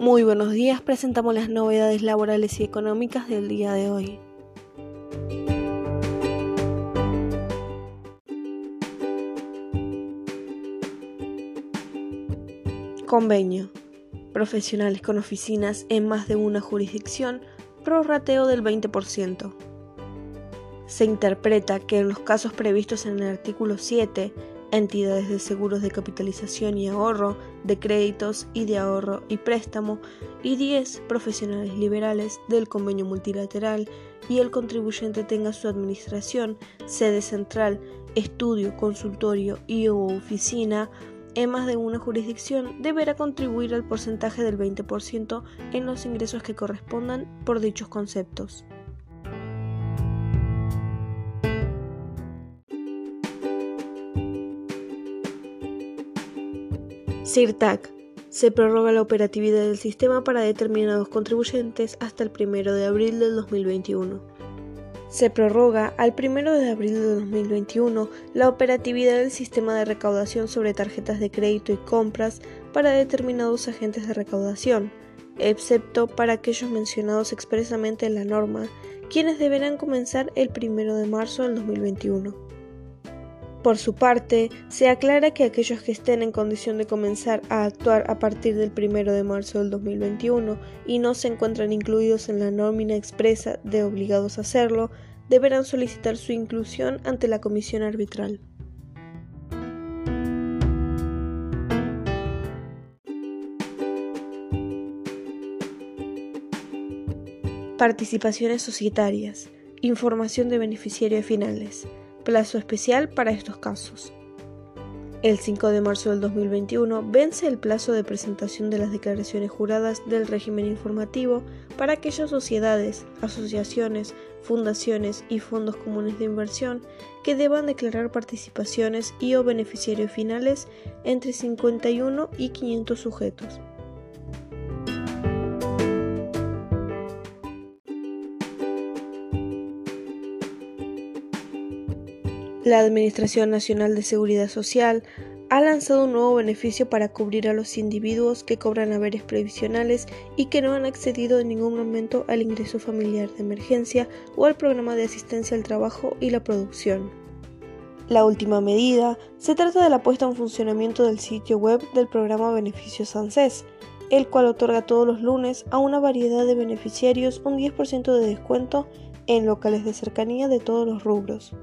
Muy buenos días, presentamos las novedades laborales y económicas del día de hoy. Convenio. Profesionales con oficinas en más de una jurisdicción, prorrateo del 20%. Se interpreta que en los casos previstos en el artículo 7, entidades de seguros de capitalización y ahorro, de créditos y de ahorro y préstamo, y 10 profesionales liberales del convenio multilateral y el contribuyente tenga su administración, sede central, estudio, consultorio y o oficina en más de una jurisdicción, deberá contribuir al porcentaje del 20% en los ingresos que correspondan por dichos conceptos. CIRTAC. Se prorroga la operatividad del sistema para determinados contribuyentes hasta el 1 de abril del 2021. Se prorroga al 1 de abril de 2021 la operatividad del sistema de recaudación sobre tarjetas de crédito y compras para determinados agentes de recaudación, excepto para aquellos mencionados expresamente en la norma, quienes deberán comenzar el 1 de marzo del 2021. Por su parte, se aclara que aquellos que estén en condición de comenzar a actuar a partir del 1 de marzo del 2021 y no se encuentran incluidos en la nómina expresa de obligados a hacerlo, deberán solicitar su inclusión ante la comisión arbitral. Participaciones societarias. Información de beneficiarios finales plazo especial para estos casos. El 5 de marzo del 2021 vence el plazo de presentación de las declaraciones juradas del régimen informativo para aquellas sociedades, asociaciones, fundaciones y fondos comunes de inversión que deban declarar participaciones y o beneficiarios finales entre 51 y 500 sujetos. La Administración Nacional de Seguridad Social ha lanzado un nuevo beneficio para cubrir a los individuos que cobran haberes previsionales y que no han accedido en ningún momento al ingreso familiar de emergencia o al programa de asistencia al trabajo y la producción. La última medida se trata de la puesta en funcionamiento del sitio web del programa Beneficios ANSES, el cual otorga todos los lunes a una variedad de beneficiarios un 10% de descuento en locales de cercanía de todos los rubros.